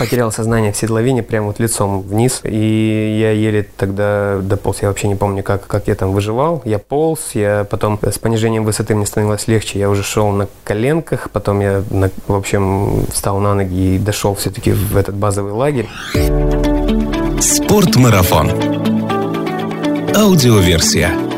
потерял сознание в седловине прямо вот лицом вниз. И я еле тогда дополз. Я вообще не помню, как, как я там выживал. Я полз, я потом с понижением высоты мне становилось легче. Я уже шел на коленках, потом я, на, в общем, встал на ноги и дошел все-таки в этот базовый лагерь. Спортмарафон. Аудиоверсия.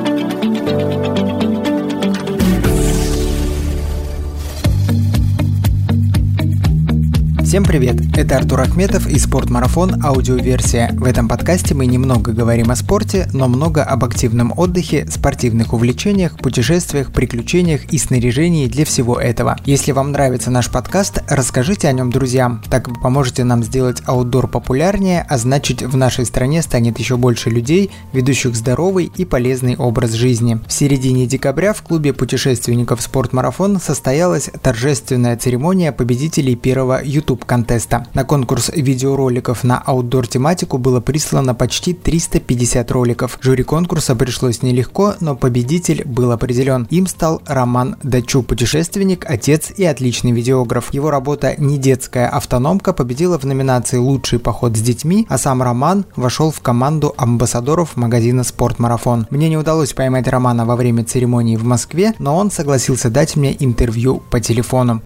Всем привет! Это Артур Ахметов и Спортмарафон аудиоверсия. В этом подкасте мы немного говорим о спорте, но много об активном отдыхе, спортивных увлечениях, путешествиях, приключениях и снаряжении для всего этого. Если вам нравится наш подкаст, расскажите о нем друзьям. Так вы поможете нам сделать аутдор популярнее, а значит в нашей стране станет еще больше людей, ведущих здоровый и полезный образ жизни. В середине декабря в клубе путешественников Спортмарафон состоялась торжественная церемония победителей первого YouTube YouTube-контеста. На конкурс видеороликов на аутдор-тематику было прислано почти 350 роликов. Жюри конкурса пришлось нелегко, но победитель был определен. Им стал Роман Дачу, путешественник, отец и отличный видеограф. Его работа «Не детская автономка» победила в номинации «Лучший поход с детьми», а сам Роман вошел в команду амбассадоров магазина «Спортмарафон». Мне не удалось поймать Романа во время церемонии в Москве, но он согласился дать мне интервью по телефону.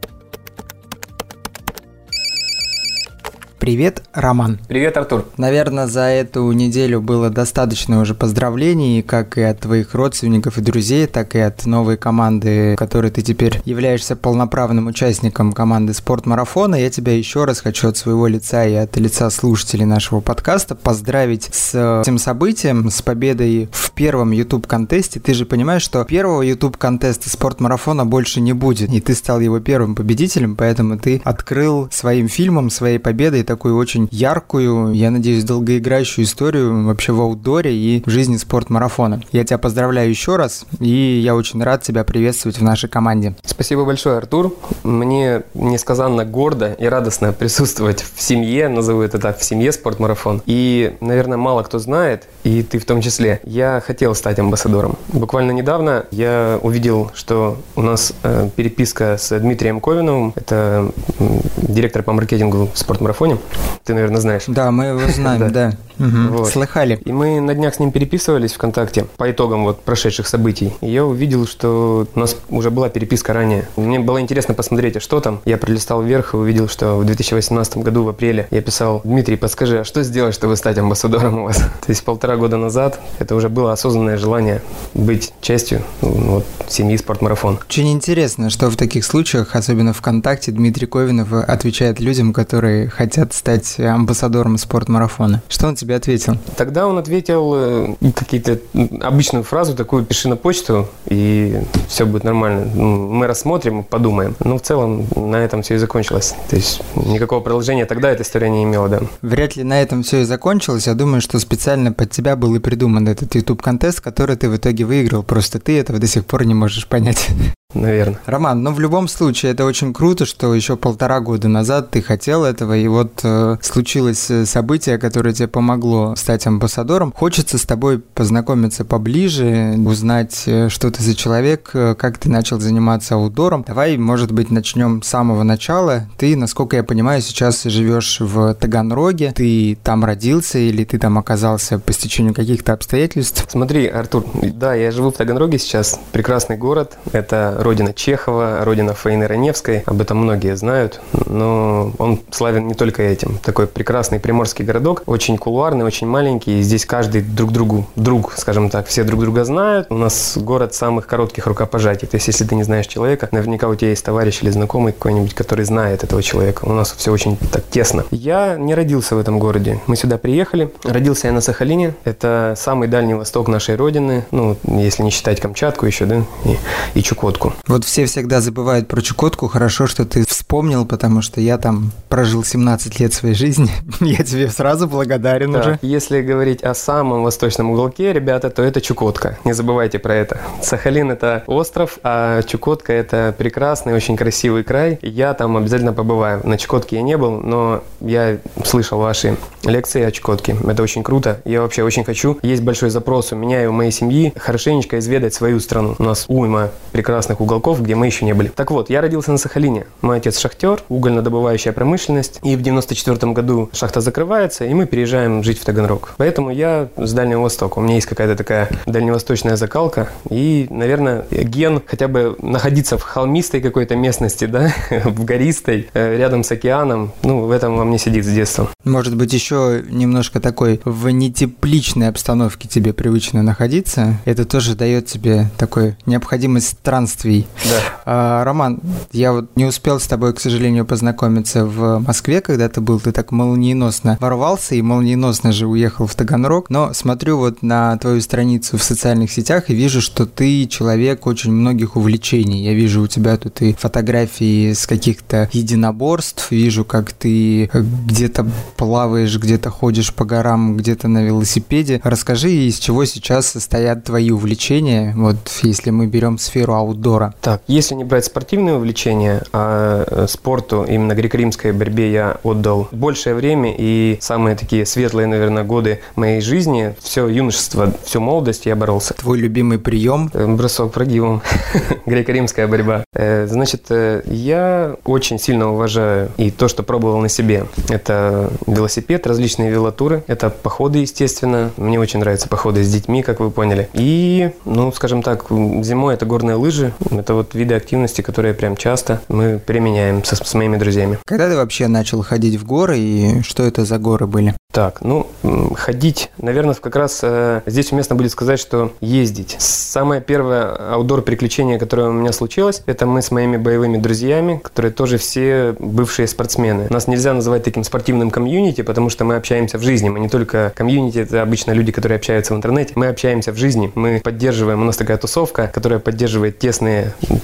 Привет, Роман. Привет, Артур. Наверное, за эту неделю было достаточно уже поздравлений, как и от твоих родственников и друзей, так и от новой команды, которой ты теперь являешься полноправным участником команды спортмарафона. Я тебя еще раз хочу от своего лица и от лица слушателей нашего подкаста поздравить с этим событием, с победой в первом YouTube-контесте. Ты же понимаешь, что первого YouTube-контеста спортмарафона больше не будет, и ты стал его первым победителем, поэтому ты открыл своим фильмом, своей победой такую очень яркую, я надеюсь, долгоиграющую историю вообще в аутдоре и в жизни спортмарафона. Я тебя поздравляю еще раз, и я очень рад тебя приветствовать в нашей команде. Спасибо большое, Артур. Мне несказанно гордо и радостно присутствовать в семье, назову это так, в семье спортмарафон. И, наверное, мало кто знает, и ты в том числе, я хотел стать амбассадором. Буквально недавно я увидел, что у нас э, переписка с Дмитрием Ковиновым, это директор по маркетингу в спортмарафоне, ты, наверное, знаешь. Да, мы его знаем, да. Вот. Слыхали. И мы на днях с ним переписывались ВКонтакте по итогам вот прошедших событий. И я увидел, что у нас уже была переписка ранее. Мне было интересно посмотреть, а что там. Я пролистал вверх и увидел, что в 2018 году в апреле я писал, Дмитрий, подскажи, а что сделать, чтобы стать амбассадором у вас? То есть полтора года назад это уже было осознанное желание быть частью ну, вот, семьи спортмарафон. Очень интересно, что в таких случаях, особенно ВКонтакте, Дмитрий Ковинов отвечает людям, которые хотят стать амбассадором спортмарафона. Что он тебе ответил? Тогда он ответил э, какие-то обычную фразу такую «пиши на почту, и все будет нормально». Ну, мы рассмотрим, подумаем. Но в целом на этом все и закончилось. То есть никакого продолжения тогда эта история не имела, да. Вряд ли на этом все и закончилось. Я думаю, что специально под тебя был и придуман этот YouTube-контест, который ты в итоге выиграл. Просто ты этого до сих пор не можешь понять. Наверное. Роман, ну в любом случае это очень круто, что еще полтора года назад ты хотел этого, и вот э, случилось э, событие, которое тебе помогло стать амбассадором. Хочется с тобой познакомиться поближе, узнать, э, что ты за человек, э, как ты начал заниматься аутдором. Давай, может быть, начнем с самого начала. Ты, насколько я понимаю, сейчас живешь в Таганроге. Ты там родился или ты там оказался по стечению каких-то обстоятельств? Смотри, Артур, да, я живу в Таганроге сейчас. Прекрасный город. Это родина Чехова, родина Фаины Раневской. Об этом многие знают, но он славен не только этим. Такой прекрасный приморский городок, очень кулуарный, очень маленький. И здесь каждый друг другу друг, скажем так, все друг друга знают. У нас город самых коротких рукопожатий. То есть, если ты не знаешь человека, наверняка у тебя есть товарищ или знакомый какой-нибудь, который знает этого человека. У нас все очень так тесно. Я не родился в этом городе. Мы сюда приехали. Родился я на Сахалине. Это самый дальний восток нашей родины. Ну, если не считать Камчатку еще, да, и, и Чукотку. Вот все всегда забывают про Чукотку. Хорошо, что ты вспомнил, потому что я там прожил 17 лет своей жизни. я тебе сразу благодарен да. уже. Если говорить о самом восточном уголке, ребята, то это Чукотка. Не забывайте про это. Сахалин – это остров, а Чукотка – это прекрасный, очень красивый край. Я там обязательно побываю. На Чукотке я не был, но я слышал ваши лекции о Чукотке. Это очень круто. Я вообще очень хочу. Есть большой запрос у меня и у моей семьи хорошенечко изведать свою страну. У нас уйма прекрасных разных уголков, где мы еще не были. Так вот, я родился на Сахалине. Мой отец шахтер, угольно-добывающая промышленность. И в 94 году шахта закрывается, и мы переезжаем жить в Таганрог. Поэтому я с Дальнего Востока. У меня есть какая-то такая дальневосточная закалка. И, наверное, ген хотя бы находиться в холмистой какой-то местности, да, в гористой, э, рядом с океаном, ну, в этом во мне сидит с детства. Может быть, еще немножко такой в нетепличной обстановке тебе привычно находиться. Это тоже дает тебе такой необходимость странствий. Да. А, Роман, я вот не успел с тобой, к сожалению, познакомиться в Москве, когда ты был. Ты так молниеносно ворвался и молниеносно же уехал в Таганрог. Но смотрю вот на твою страницу в социальных сетях и вижу, что ты человек очень многих увлечений. Я вижу у тебя тут и фотографии с каких-то единоборств, вижу, как ты где-то плаваешь, где-то ходишь по горам, где-то на велосипеде. Расскажи, из чего сейчас состоят твои увлечения, вот если мы берем сферу аутдора. Так, если не брать спортивные увлечения, а э, спорту, именно греко-римской борьбе я отдал большее время и самые такие светлые, наверное, годы моей жизни, все юношество, всю молодость я боролся. Твой любимый прием? Э, бросок прогибом. Греко-римская борьба. Э, значит, я очень сильно уважаю и то, что пробовал на себе. Это велосипед, различные велотуры, это походы, естественно. Мне очень нравятся походы с детьми, как вы поняли. И, ну, скажем так, зимой это горные лыжи. Это вот виды активности, которые прям часто мы применяем со, с моими друзьями. Когда ты вообще начал ходить в горы и что это за горы были? Так, ну, ходить, наверное, как раз э, здесь уместно будет сказать, что ездить. Самое первое аутдор приключение, которое у меня случилось, это мы с моими боевыми друзьями, которые тоже все бывшие спортсмены. Нас нельзя называть таким спортивным комьюнити, потому что мы общаемся в жизни. Мы не только комьюнити, это обычно люди, которые общаются в интернете. Мы общаемся в жизни. Мы поддерживаем, у нас такая тусовка, которая поддерживает тесные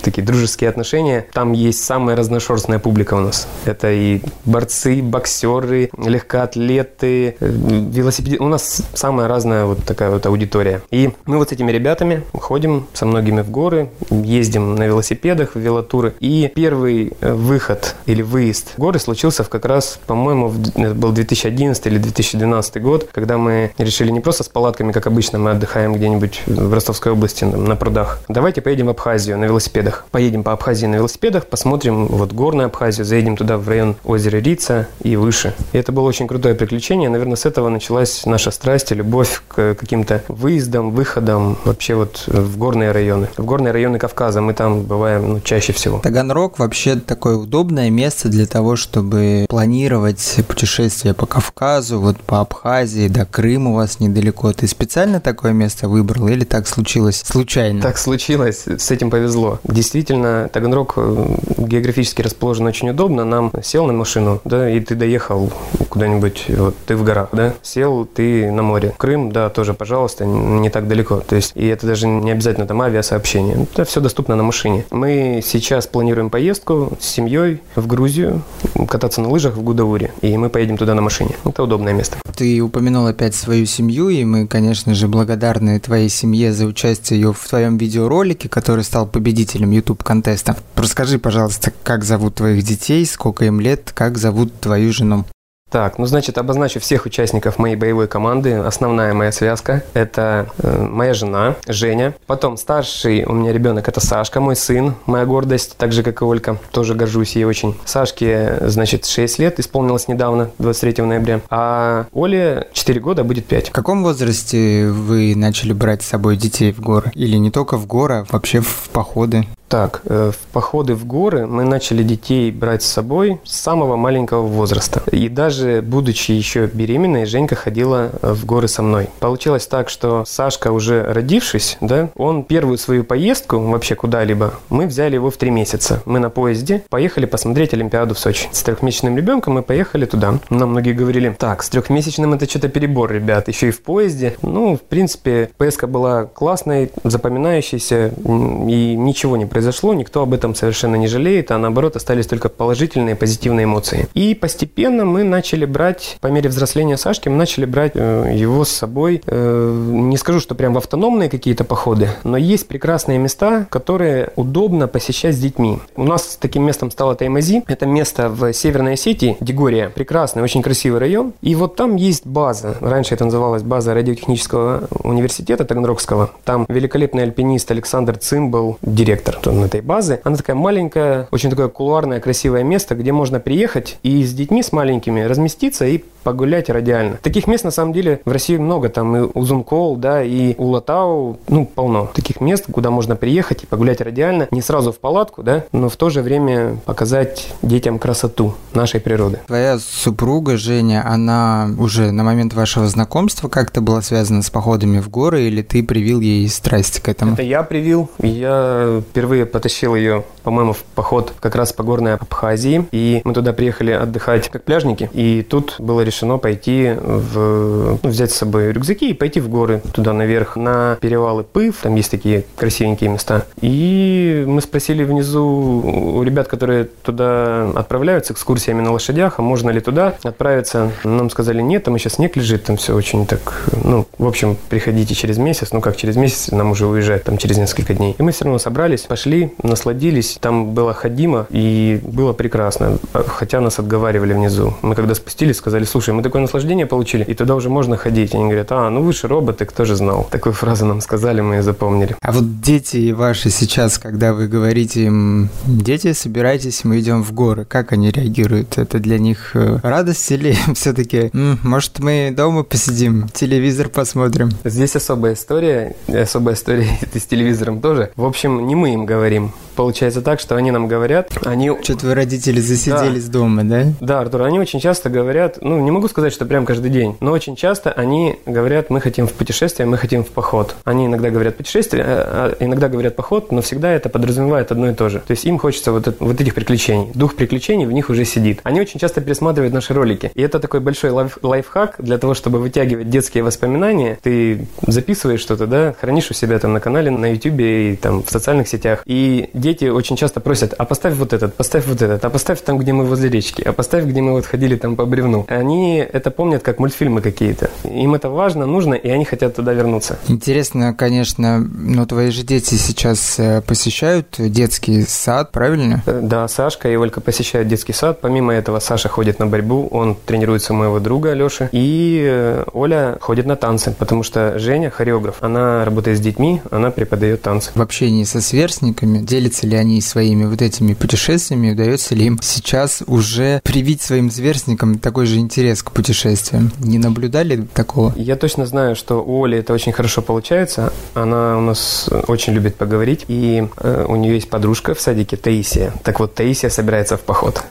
такие дружеские отношения. Там есть самая разношерстная публика у нас. Это и борцы, боксеры, легкоатлеты, велосипеды. У нас самая разная вот такая вот аудитория. И мы вот с этими ребятами ходим со многими в горы, ездим на велосипедах в велотуры. И первый э, выход или выезд в горы случился в как раз, по-моему, это был 2011 или 2012 год, когда мы решили не просто с палатками, как обычно мы отдыхаем где-нибудь в Ростовской области на прудах. Давайте поедем в Абхазию на велосипедах. Поедем по Абхазии на велосипедах, посмотрим вот горную Абхазию, заедем туда в район озера Рица и выше. И это было очень крутое приключение наверное, с этого началась наша страсть и любовь к каким-то выездам, выходам вообще вот в горные районы. В горные районы Кавказа мы там бываем ну, чаще всего. Таганрог вообще такое удобное место для того, чтобы планировать путешествия по Кавказу, вот по Абхазии, до Крыма у вас недалеко. Ты специально такое место выбрал или так случилось случайно? Так случилось, с этим повезло. Действительно, Таганрог э, географически расположен очень удобно. Нам сел на машину, да, и ты доехал куда-нибудь, вот ты в горах, да, сел ты на море. Крым, да, тоже, пожалуйста, не так далеко. То есть, и это даже не обязательно там авиасообщение. Это все доступно на машине. Мы сейчас планируем поездку с семьей в Грузию, кататься на лыжах в Гудауре. И мы поедем туда на машине. Это удобное место. Ты упомянул опять свою семью, и мы, конечно же, благодарны твоей семье за участие ее в твоем видеоролике, который стал победителем YouTube-контеста. Расскажи, пожалуйста, как зовут твоих детей, сколько им лет, как зовут твою жену? Так, ну значит, обозначу всех участников моей боевой команды. Основная моя связка – это э, моя жена Женя. Потом старший у меня ребенок – это Сашка, мой сын, моя гордость, так же, как и Олька. Тоже горжусь ей очень. Сашке, значит, 6 лет исполнилось недавно, 23 ноября. А Оле 4 года, будет 5. В каком возрасте вы начали брать с собой детей в горы? Или не только в горы, а вообще в походы? Так, э, в походы в горы мы начали детей брать с собой с самого маленького возраста. И даже будучи еще беременной, Женька ходила э, в горы со мной. Получилось так, что Сашка уже родившись, да, он первую свою поездку вообще куда-либо, мы взяли его в три месяца. Мы на поезде поехали посмотреть Олимпиаду в Сочи. С трехмесячным ребенком мы поехали туда. Нам многие говорили, так, с трехмесячным это что-то перебор, ребят, еще и в поезде. Ну, в принципе, поездка была классной, запоминающейся, и ничего не произошло произошло, никто об этом совершенно не жалеет, а наоборот остались только положительные, позитивные эмоции. И постепенно мы начали брать, по мере взросления Сашки, мы начали брать э, его с собой, э, не скажу, что прям в автономные какие-то походы, но есть прекрасные места, которые удобно посещать с детьми. У нас таким местом стало Таймази, это место в Северной Осетии, Дегория, прекрасный, очень красивый район, и вот там есть база, раньше это называлась база радиотехнического университета Таганрогского, там великолепный альпинист Александр Цимбал, директор вот этой базы. Она такая маленькая, очень такое кулуарное, красивое место, где можно приехать и с детьми, с маленькими разместиться и погулять радиально. Таких мест, на самом деле, в России много. Там и Узункол, да, и Улатау, ну, полно таких мест, куда можно приехать и погулять радиально. Не сразу в палатку, да, но в то же время показать детям красоту нашей природы. Твоя супруга Женя, она уже на момент вашего знакомства как-то была связана с походами в горы, или ты привил ей страсть к этому? Это я привил. Я впервые потащил ее, по-моему, в поход как раз по горной Абхазии. И мы туда приехали отдыхать как пляжники. И тут было решено пойти в... Ну, взять с собой рюкзаки и пойти в горы туда наверх, на перевалы Пыв. Там есть такие красивенькие места. И мы спросили внизу у ребят, которые туда отправляются экскурсиями на лошадях, а можно ли туда отправиться. Нам сказали, нет, там еще снег лежит, там все очень так... Ну, в общем, приходите через месяц. Ну, как через месяц, нам уже уезжать, там через несколько дней. И мы все равно собрались, пошли, насладились. Там было ходимо, и было прекрасно. Хотя нас отговаривали внизу. Мы когда спустились, сказали, слушай, мы такое наслаждение получили, и туда уже можно ходить. И они говорят, а, ну вы же роботы, кто же знал? Такую фразу нам сказали, мы ее запомнили. А вот дети ваши сейчас, когда вы говорите им, дети, собирайтесь, мы идем в горы, как они реагируют? Это для них э, радость или все-таки, может, мы дома посидим, телевизор посмотрим? Здесь особая история, особая история с телевизором тоже. В общем, не мы им говорим. Получается так, что они нам говорят, они... Что-то вы, родители, засиделись да. дома, да? Да, Артур, они очень часто говорят, ну, не могу сказать, что прям каждый день, но очень часто они говорят, мы хотим в путешествие, мы хотим в поход. Они иногда говорят путешествие, а, а иногда говорят поход, но всегда это подразумевает одно и то же. То есть им хочется вот, вот этих приключений. Дух приключений в них уже сидит. Они очень часто пересматривают наши ролики. И это такой большой лайф, лайфхак для того, чтобы вытягивать детские воспоминания. Ты записываешь что-то, да, хранишь у себя там на канале, на YouTube и там в социальных сетях. И дети очень часто просят, а поставь вот этот, поставь вот этот, а поставь там, где мы возле речки, а поставь, где мы вот ходили там по бревну. Они это помнят как мультфильмы какие-то. Им это важно, нужно, и они хотят туда вернуться. Интересно, конечно, но твои же дети сейчас э, посещают детский сад, правильно? Э, да, Сашка и Олька посещают детский сад. Помимо этого, Саша ходит на борьбу, он тренируется у моего друга Леши. И э, Оля ходит на танцы, потому что Женя, хореограф, она работает с детьми, она преподает танцы. В общении со сверстниками делятся ли они своими вот этими путешествиями, удается ли им сейчас уже привить своим сверстникам такой же интерес к путешествиям? Не наблюдали такого? Я точно знаю, что у Оли это очень хорошо получается. Она у нас очень любит поговорить, и э, у нее есть подружка в садике Таисия. Так вот, Таисия собирается в поход.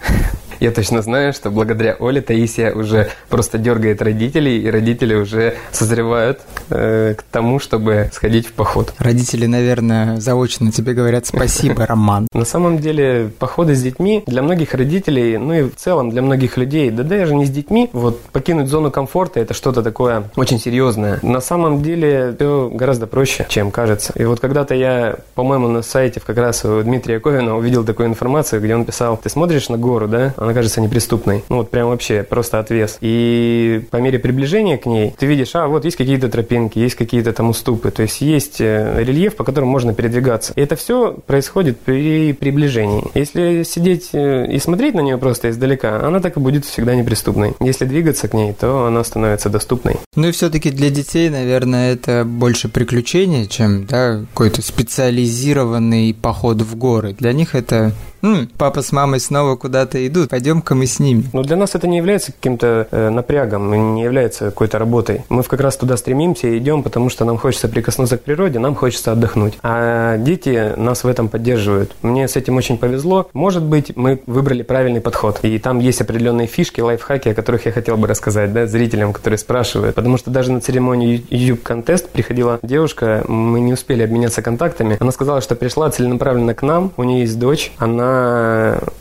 Я точно знаю, что благодаря Оле Таисия уже просто дергает родителей, и родители уже созревают э, к тому, чтобы сходить в поход. Родители, наверное, заочно тебе говорят спасибо, Роман. На самом деле, походы с детьми для многих родителей, ну и в целом для многих людей, да даже не с детьми, вот покинуть зону комфорта – это что-то такое очень серьезное. На самом деле, все гораздо проще, чем кажется. И вот когда-то я, по-моему, на сайте как раз у Дмитрия Ковина увидел такую информацию, где он писал, ты смотришь на гору, да, она кажется неприступной. Ну вот прям вообще просто отвес. И по мере приближения к ней ты видишь, а вот есть какие-то тропинки, есть какие-то там уступы, то есть есть э, рельеф, по которому можно передвигаться. И это все происходит при приближении. Если сидеть э, и смотреть на нее просто издалека, она так и будет всегда неприступной. Если двигаться к ней, то она становится доступной. Ну и все-таки для детей, наверное, это больше приключение, чем да, какой-то специализированный поход в горы. Для них это М, папа с мамой снова куда-то идут, пойдем-ка мы с ними. Ну, для нас это не является каким-то э, напрягом, не является какой-то работой. Мы как раз туда стремимся и идем, потому что нам хочется прикоснуться к природе, нам хочется отдохнуть. А дети нас в этом поддерживают. Мне с этим очень повезло. Может быть, мы выбрали правильный подход. И там есть определенные фишки, лайфхаки, о которых я хотел бы рассказать, да, зрителям, которые спрашивают. Потому что даже на церемонию YouTube Contest приходила девушка, мы не успели обменяться контактами. Она сказала, что пришла целенаправленно к нам, у нее есть дочь, она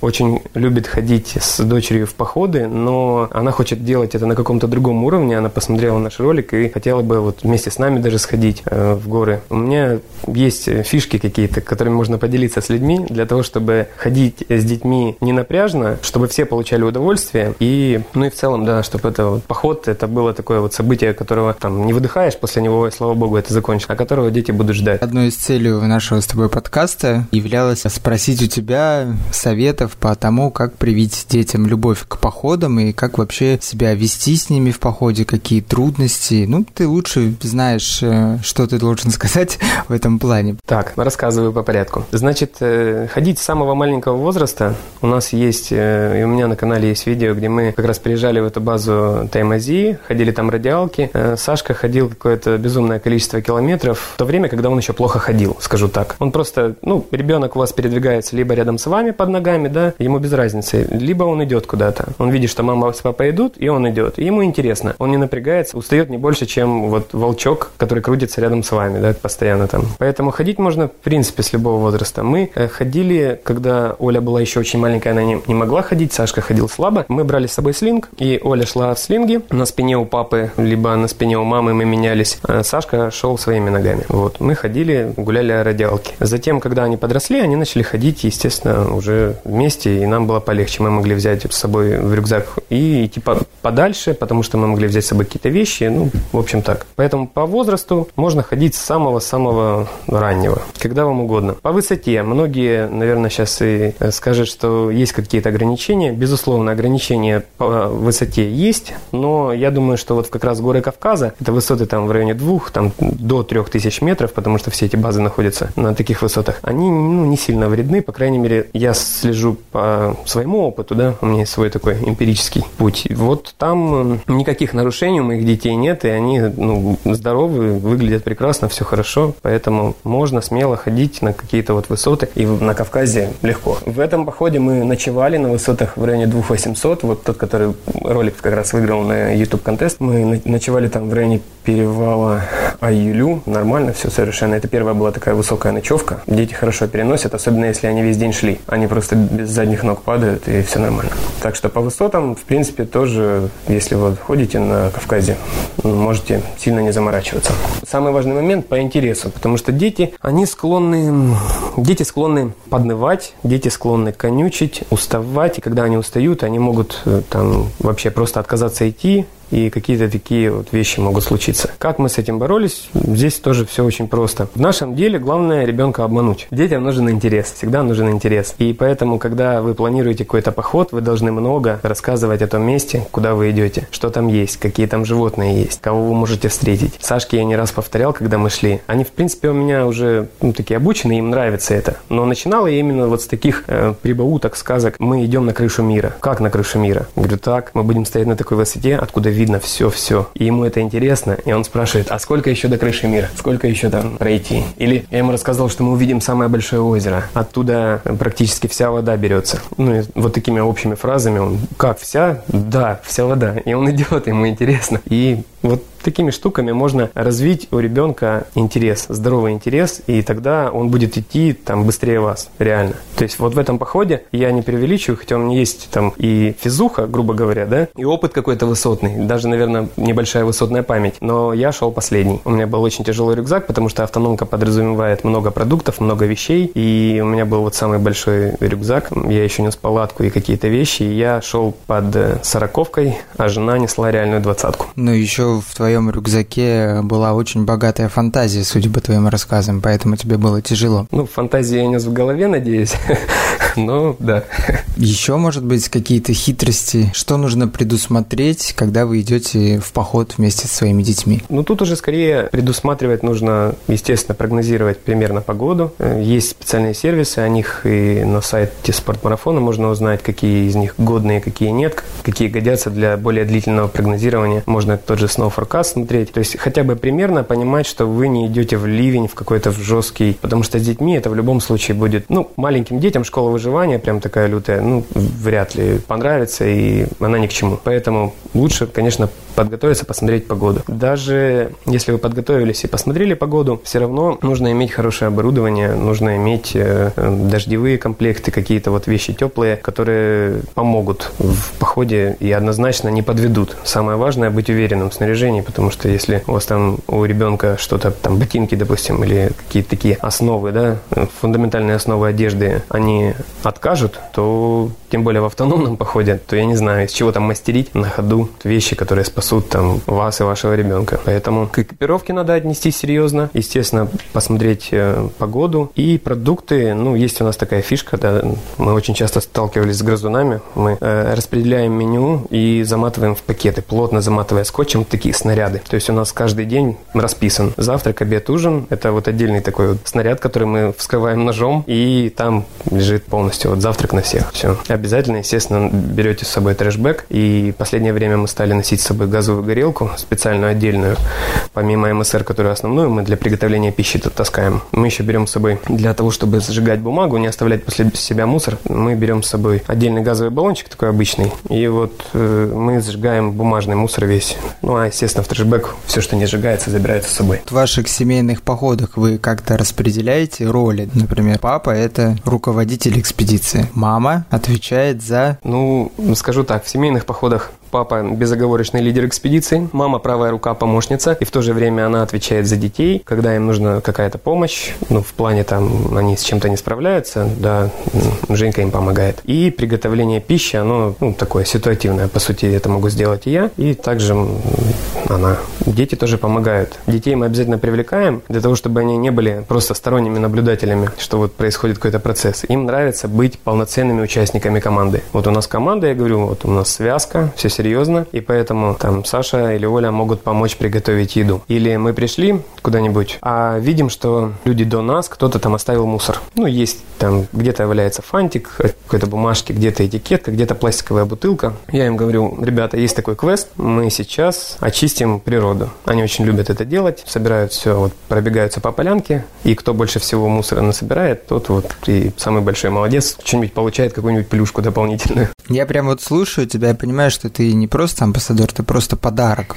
очень любит ходить с дочерью в походы, но она хочет делать это на каком-то другом уровне. Она посмотрела наш ролик и хотела бы вот вместе с нами даже сходить э, в горы. У меня есть фишки какие-то, которыми можно поделиться с людьми для того, чтобы ходить с детьми не напряжно, чтобы все получали удовольствие и, ну и в целом, да, чтобы это вот поход, это было такое вот событие, которого там не выдыхаешь после него, и слава богу, это закончится, а которого дети будут ждать. Одной из целей нашего с тобой подкаста являлось спросить у тебя, советов по тому, как привить детям любовь к походам и как вообще себя вести с ними в походе, какие трудности. Ну, ты лучше знаешь, э, что ты должен сказать в этом плане. Так, рассказываю по порядку. Значит, э, ходить с самого маленького возраста. У нас есть, э, и у меня на канале есть видео, где мы как раз приезжали в эту базу Таймази, ходили там радиалки. Сашка ходил какое-то безумное количество километров в то время, когда он еще плохо ходил, скажу так. Он просто, ну, ребенок у вас передвигается либо рядом с вами под ногами, да, ему без разницы, либо он идет куда-то. Он видит, что мама с папой идут, и он идет. И ему интересно. Он не напрягается, устает не больше, чем вот волчок, который крутится рядом с вами, да, постоянно там. Поэтому ходить можно, в принципе, с любого возраста. Мы э, ходили, когда Оля была еще очень маленькая, она не, не могла ходить, Сашка ходил слабо. Мы брали с собой слинг, и Оля шла в слинге на спине у папы, либо на спине у мамы мы менялись. А Сашка шел своими ногами. Вот. Мы ходили, гуляли о радиалке. Затем, когда они подросли, они начали ходить, естественно, уже вместе, и нам было полегче. Мы могли взять с собой в рюкзак и идти подальше, потому что мы могли взять с собой какие-то вещи, ну, в общем так. Поэтому по возрасту можно ходить с самого-самого раннего, когда вам угодно. По высоте. Многие, наверное, сейчас и э, скажут, что есть какие-то ограничения. Безусловно, ограничения по высоте есть, но я думаю, что вот как раз горы Кавказа, это высоты там в районе двух, там до трех тысяч метров, потому что все эти базы находятся на таких высотах, они ну, не сильно вредны, по крайней мере, я слежу по своему опыту, да, у меня есть свой такой эмпирический путь. Вот там никаких нарушений у моих детей нет, и они ну, здоровы, выглядят прекрасно, все хорошо, поэтому можно смело ходить на какие-то вот высоты, и на Кавказе легко. В этом походе мы ночевали на высотах в районе 2800, вот тот, который ролик как раз выиграл на YouTube контест, мы ночевали там в районе перевала Аюлю, нормально все совершенно. Это первая была такая высокая ночевка. Дети хорошо переносят, особенно если они весь день шли. Они просто без задних ног падают, и все нормально. Так что по высотам, в принципе, тоже, если вы ходите на Кавказе, можете сильно не заморачиваться. Самый важный момент по интересу, потому что дети, они склонны, дети склонны поднывать, дети склонны конючить, уставать, и когда они устают, они могут э, там вообще просто отказаться идти, и какие-то такие вот вещи могут случиться. Как мы с этим боролись? Здесь тоже все очень просто. В нашем деле главное ребенка обмануть. Детям нужен интерес, всегда нужен интерес. И поэтому, когда вы планируете какой-то поход, вы должны много рассказывать о том месте, куда вы идете, что там есть, какие там животные есть, кого вы можете встретить. Сашке я не раз повторял, когда мы шли. Они, в принципе, у меня уже ну, такие обучены, им нравится это. Но начинала я именно вот с таких э, прибауток, сказок. Мы идем на крышу мира. Как на крышу мира? Говорю, так, мы будем стоять на такой высоте, откуда видно все-все. И ему это интересно, и он спрашивает, а сколько еще до крыши мира? Сколько еще там пройти? Или я ему рассказал, что мы увидим самое большое озеро. Оттуда практически вся вода берется. Ну, и вот такими общими фразами он, как, вся? Да, вся вода. И он идет, ему интересно. И вот такими штуками можно развить у ребенка интерес, здоровый интерес, и тогда он будет идти там быстрее вас, реально. То есть вот в этом походе я не преувеличиваю, хотя меня есть там и физуха, грубо говоря, да, и опыт какой-то высотный, даже, наверное, небольшая высотная память, но я шел последний. У меня был очень тяжелый рюкзак, потому что автономка подразумевает много продуктов, много вещей, и у меня был вот самый большой рюкзак, я еще нес палатку и какие-то вещи, и я шел под э, сороковкой, а жена несла реальную двадцатку. Ну, еще в твоем рюкзаке была очень богатая фантазия, судя по твоим рассказам, поэтому тебе было тяжело. Ну, фантазии я нес в голове, надеюсь. Ну, да. Еще, может быть, какие-то хитрости, что нужно предусмотреть, когда вы идете в поход вместе со своими детьми? Ну, тут уже скорее предусматривать нужно, естественно, прогнозировать примерно погоду. Есть специальные сервисы, о них и на сайте спортмарафона можно узнать, какие из них годные, какие нет, какие годятся для более длительного прогнозирования. Можно тот же Snow Forecast смотреть. То есть хотя бы примерно понимать, что вы не идете в ливень, в какой-то в жесткий, потому что с детьми это в любом случае будет, ну, маленьким детям школа выживания прям такая лютая, ну, вряд ли понравится, и она ни к чему. Поэтому лучше, конечно, подготовиться, посмотреть погоду. Даже если вы подготовились и посмотрели погоду, все равно нужно иметь хорошее оборудование, нужно иметь э, дождевые комплекты, какие-то вот вещи теплые, которые помогут в походе и однозначно не подведут. Самое важное быть уверенным в снаряжении, потому что если у вас там у ребенка что-то там ботинки, допустим, или какие-то такие основы, да, фундаментальные основы одежды, они откажут, то тем более в автономном походе, то я не знаю, из чего там мастерить на ходу вещи, которые спасут там вас и вашего ребенка. Поэтому к экипировке надо отнести серьезно. Естественно, посмотреть э, погоду и продукты. Ну, есть у нас такая фишка, да, мы очень часто сталкивались с грызунами. Мы э, распределяем меню и заматываем в пакеты, плотно заматывая скотчем такие снаряды. То есть у нас каждый день расписан завтрак, обед, ужин. Это вот отдельный такой вот снаряд, который мы вскрываем ножом, и там лежит полностью вот завтрак на всех. Все. Обязательно, естественно, берете с собой трэшбэк. И последнее время мы стали носить с собой газовую горелку, специальную отдельную. Помимо МСР, которую основную мы для приготовления пищи тут таскаем. Мы еще берем с собой для того, чтобы сжигать бумагу, не оставлять после себя мусор. Мы берем с собой отдельный газовый баллончик такой обычный. И вот э, мы сжигаем бумажный мусор весь. Ну, а, естественно, в трэшбэк все, что не сжигается, забирается с собой. В ваших семейных походах вы как-то распределяете роли? Например, папа – это руководитель экспедиции. Мама отвечает за... Ну, скажу так, в семейных походах Папа безоговорочный лидер экспедиции, мама правая рука помощница, и в то же время она отвечает за детей, когда им нужна какая-то помощь, ну, в плане там они с чем-то не справляются, да, Женька им помогает. И приготовление пищи, оно, ну, такое ситуативное, по сути, это могу сделать и я, и также она. Дети тоже помогают. Детей мы обязательно привлекаем для того, чтобы они не были просто сторонними наблюдателями, что вот происходит какой-то процесс. Им нравится быть полноценными участниками команды. Вот у нас команда, я говорю, вот у нас связка, все серьезно, и поэтому там Саша или Оля могут помочь приготовить еду. Или мы пришли куда-нибудь, а видим, что люди до нас, кто-то там оставил мусор. Ну, есть там где-то валяется фантик, какой-то бумажки, где-то этикетка, где-то пластиковая бутылка. Я им говорю, ребята, есть такой квест, мы сейчас очистим природу. Они очень любят это делать, собирают все, вот пробегаются по полянке, и кто больше всего мусора насобирает, тот вот и самый большой молодец, что-нибудь получает, какую-нибудь плюшку дополнительную. Я прям вот слушаю тебя, я понимаю, что ты не просто амбассадор, ты просто подарок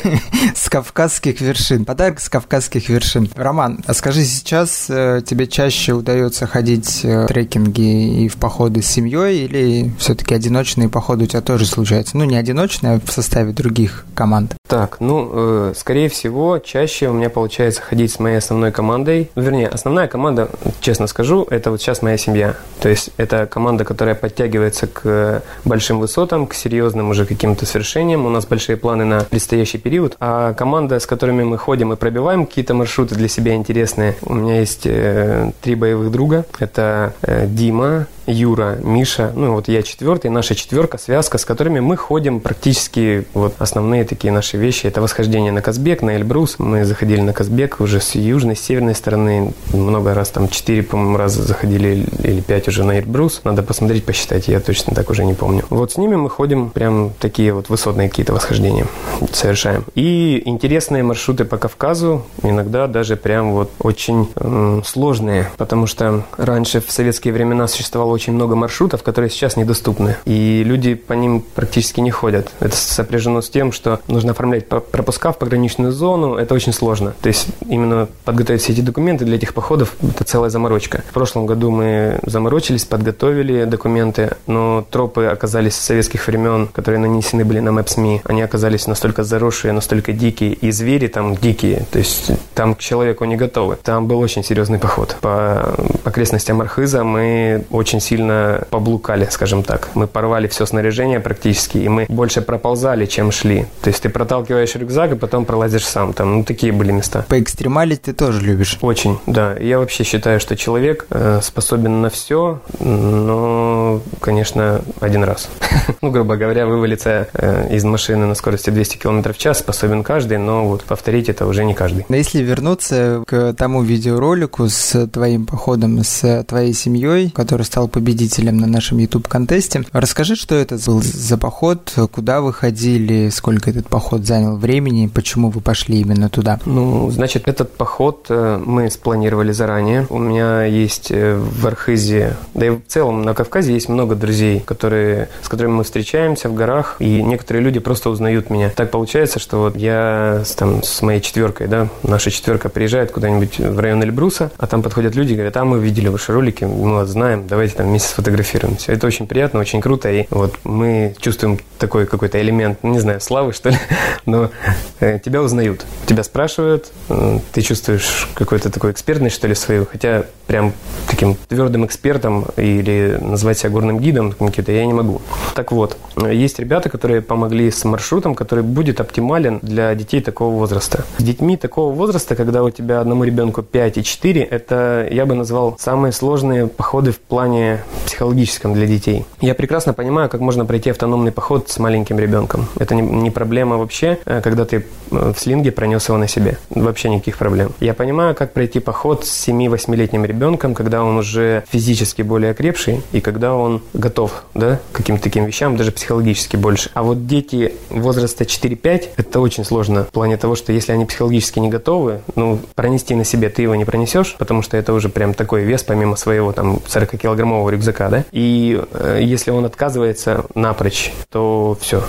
с кавказских вершин. Подарок с кавказских вершин. Роман, а скажи, сейчас э, тебе чаще удается ходить э, трекинги и в походы с семьей или все-таки одиночные походы у тебя тоже случаются? Ну, не одиночные, а в составе других команд. Так, ну, э, скорее всего, чаще у меня получается ходить с моей основной командой. Ну, вернее, основная команда, честно скажу, это вот сейчас моя семья. То есть это команда, которая подтягивается к большим высотам, к серьезным уже каким-то свершениям. У нас большие планы на предстоящий период. А команда, с которыми мы ходим и пробиваем какие-то маршруты для себя интересные, у меня есть э, три боевых друга. Это э, Дима, Юра, Миша, ну вот я четвертый, наша четверка, связка, с которыми мы ходим практически вот основные такие наши вещи. Это восхождение на Казбек, на Эльбрус. Мы заходили на Казбек уже с южной, с северной стороны. Много раз, там четыре, по-моему, раза заходили или пять уже на Эльбрус. Надо посмотреть, посчитать, я точно так уже не помню. Вот с ними мы ходим прям такие вот высотные какие-то восхождения совершаем. И интересные маршруты по Кавказу, иногда даже прям вот очень э, сложные, потому что раньше в советские времена существовало очень много маршрутов, которые сейчас недоступны. И люди по ним практически не ходят. Это сопряжено с тем, что нужно оформлять пропуска в пограничную зону. Это очень сложно. То есть именно подготовить все эти документы для этих походов – это целая заморочка. В прошлом году мы заморочились, подготовили документы, но тропы оказались с советских времен, которые нанесены были на Maps.me, они оказались настолько заросшие, настолько дикие, и звери там дикие, то есть там к человеку не готовы. Там был очень серьезный поход. По окрестностям Архиза мы очень сильно поблукали, скажем так. Мы порвали все снаряжение практически, и мы больше проползали, чем шли. То есть ты проталкиваешь рюкзак, и потом пролазишь сам. Там, ну, такие были места. По экстремали ты тоже любишь? Очень, да. Я вообще считаю, что человек э, способен на все, но, конечно, один раз. ну, грубо говоря, вывалиться э, из машины на скорости 200 км в час способен каждый, но вот повторить это уже не каждый. Но если вернуться к тому видеоролику с твоим походом, с твоей семьей, который стал победителем на нашем YouTube-контесте. Расскажи, что это был за поход, куда вы ходили, сколько этот поход занял времени, почему вы пошли именно туда? Ну, значит, этот поход э, мы спланировали заранее. У меня есть э, в Архизе, да и в целом на Кавказе есть много друзей, которые, с которыми мы встречаемся в горах, и некоторые люди просто узнают меня. Так получается, что вот я там с моей четверкой, да, наша четверка приезжает куда-нибудь в район Эльбруса, а там подходят люди и говорят, а мы видели ваши ролики, мы вас знаем, давайте там вместе сфотографируемся. Это очень приятно, очень круто, и вот мы чувствуем такой какой-то элемент, не знаю, славы, что ли, но э, тебя узнают, тебя спрашивают, э, ты чувствуешь какой-то такой экспертность, что ли, свою, хотя прям таким твердым экспертом или назвать себя горным гидом каким-то я не могу. Так вот, есть ребята, которые помогли с маршрутом, который будет оптимален для детей такого возраста. С детьми такого возраста, когда у тебя одному ребенку 5 и 4, это я бы назвал самые сложные походы в плане психологическом для детей. Я прекрасно понимаю, как можно пройти автономный поход с маленьким ребенком. Это не, не проблема вообще, э, когда ты э, в слинге пронес его на себе. Вообще никаких проблем. Я понимаю, как пройти поход с 7-8-летним ребенком, когда он уже физически более окрепший и когда он готов да, к каким-то таким вещам, даже психологически больше. А вот дети возраста 4-5, это очень сложно в плане того, что если они психологически не готовы, ну, пронести на себе ты его не пронесешь, потому что это уже прям такой вес помимо своего там 40-килограммового рюкзака, да? И э, если он отказывается напрочь, то все,